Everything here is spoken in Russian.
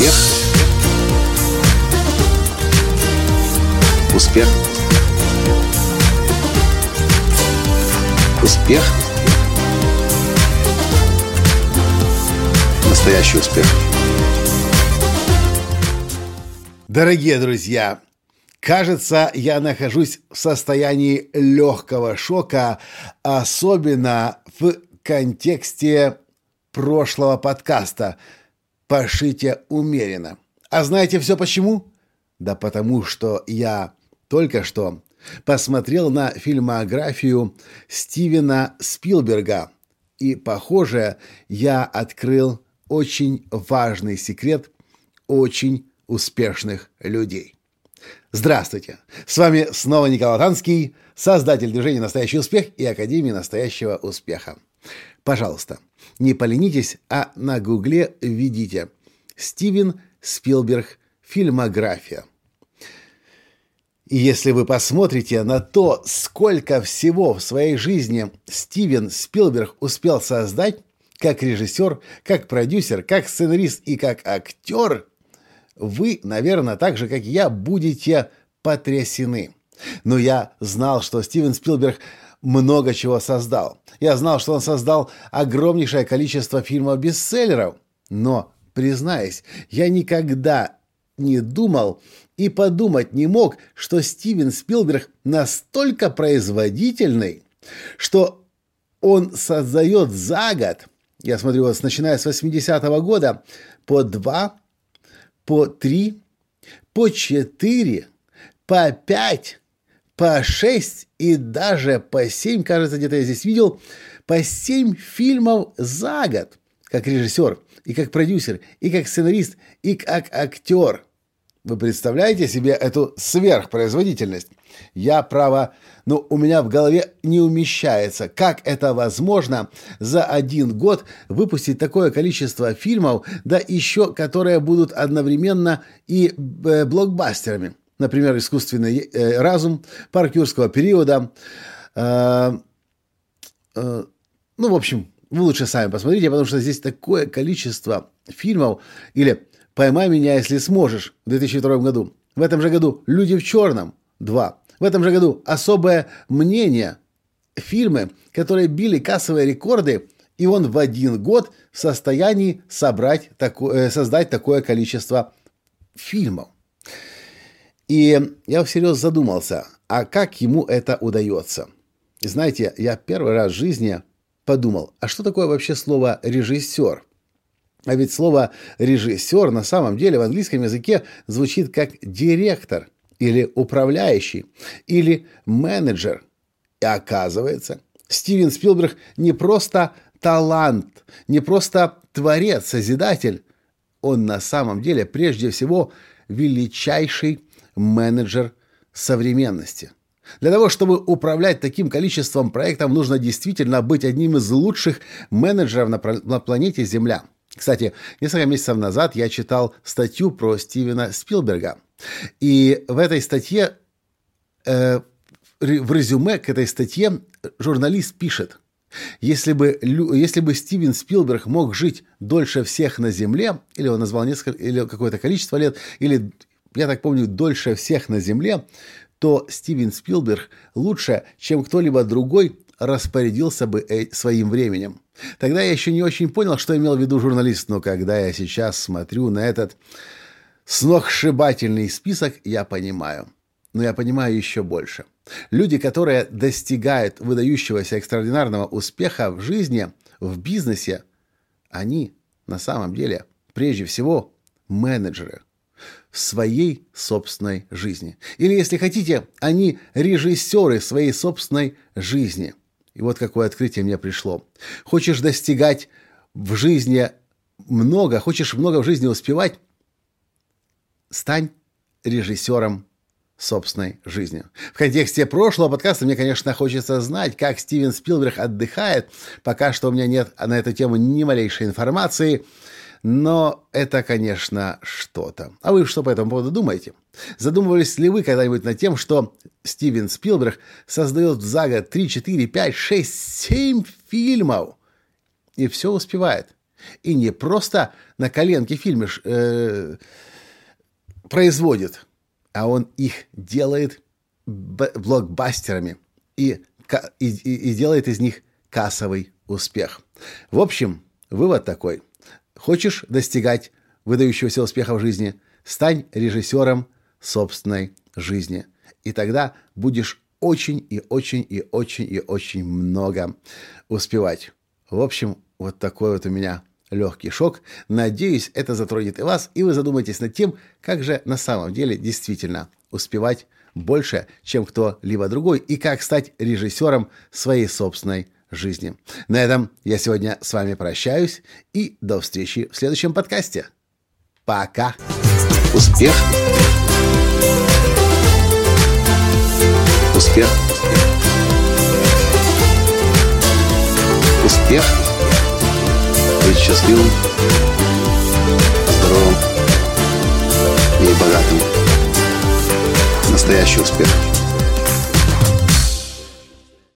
Успех. Успех. Успех. Настоящий успех. Дорогие друзья, кажется, я нахожусь в состоянии легкого шока, особенно в контексте прошлого подкаста «Пошите умеренно». А знаете все почему? Да потому что я только что посмотрел на фильмографию Стивена Спилберга, и, похоже, я открыл очень важный секрет очень успешных людей. Здравствуйте! С вами снова Николай Танский, создатель движения «Настоящий успех» и Академии настоящего успеха. Пожалуйста, не поленитесь, а на гугле введите «Стивен Спилберг. Фильмография». И если вы посмотрите на то, сколько всего в своей жизни Стивен Спилберг успел создать, как режиссер, как продюсер, как сценарист и как актер, вы, наверное, так же, как и я, будете потрясены. Но я знал, что Стивен Спилберг много чего создал. Я знал, что он создал огромнейшее количество фильмов-бестселлеров. Но, признаюсь, я никогда не думал и подумать не мог, что Стивен Спилберг настолько производительный, что он создает за год, я смотрю, вот начиная с 80-го года, по два, по три, по четыре, по пять по 6 и даже по 7, кажется, где-то я здесь видел, по 7 фильмов за год, как режиссер, и как продюсер, и как сценарист, и как актер. Вы представляете себе эту сверхпроизводительность? Я, право, но у меня в голове не умещается, как это возможно за один год выпустить такое количество фильмов, да еще которые будут одновременно и э, блокбастерами например, искусственный э, разум, парк юрского периода. Э, э, ну, в общем, вы лучше сами посмотрите, потому что здесь такое количество фильмов. Или «Поймай меня, если сможешь» в 2002 году. В этом же году «Люди в черном» 2. В этом же году «Особое мнение» фильмы, которые били кассовые рекорды, и он в один год в состоянии собрать такое, создать такое количество фильмов. И я всерьез задумался, а как ему это удается? И знаете, я первый раз в жизни подумал, а что такое вообще слово «режиссер»? А ведь слово «режиссер» на самом деле в английском языке звучит как «директор» или «управляющий» или «менеджер». И оказывается, Стивен Спилберг не просто талант, не просто творец, созидатель. Он на самом деле прежде всего величайший менеджер современности. Для того, чтобы управлять таким количеством проектов, нужно действительно быть одним из лучших менеджеров на, на планете Земля. Кстати, несколько месяцев назад я читал статью про Стивена Спилберга. И в этой статье, э, в резюме к этой статье журналист пишет, если бы, если бы Стивен Спилберг мог жить дольше всех на Земле, или он назвал несколько, или какое-то количество лет, или я так помню, дольше всех на Земле, то Стивен Спилберг лучше, чем кто-либо другой, распорядился бы э, своим временем. Тогда я еще не очень понял, что имел в виду журналист, но когда я сейчас смотрю на этот сногсшибательный список, я понимаю. Но я понимаю еще больше. Люди, которые достигают выдающегося экстраординарного успеха в жизни, в бизнесе, они на самом деле прежде всего менеджеры – в своей собственной жизни. Или, если хотите, они режиссеры своей собственной жизни. И вот какое открытие мне пришло. Хочешь достигать в жизни много, хочешь много в жизни успевать, стань режиссером собственной жизни. В контексте прошлого подкаста мне, конечно, хочется знать, как Стивен Спилберг отдыхает. Пока что у меня нет на эту тему ни малейшей информации. Но это, конечно, что-то. А вы что по этому поводу думаете? Задумывались ли вы когда-нибудь над тем, что Стивен Спилберг создает за год 3, 4, 5, 6, 7 фильмов? И все успевает. И не просто на коленке фильмы э, производит, а он их делает блокбастерами и, и, и делает из них кассовый успех. В общем, вывод такой. Хочешь достигать выдающегося успеха в жизни, стань режиссером собственной жизни. И тогда будешь очень и очень и очень и очень много успевать. В общем, вот такой вот у меня легкий шок. Надеюсь, это затронет и вас, и вы задумаетесь над тем, как же на самом деле действительно успевать больше, чем кто-либо другой, и как стать режиссером своей собственной жизни. На этом я сегодня с вами прощаюсь, и до встречи в следующем подкасте. Пока! Успех! Успех! Успех! Быть счастливым, здоровым и богатым. Настоящий успех!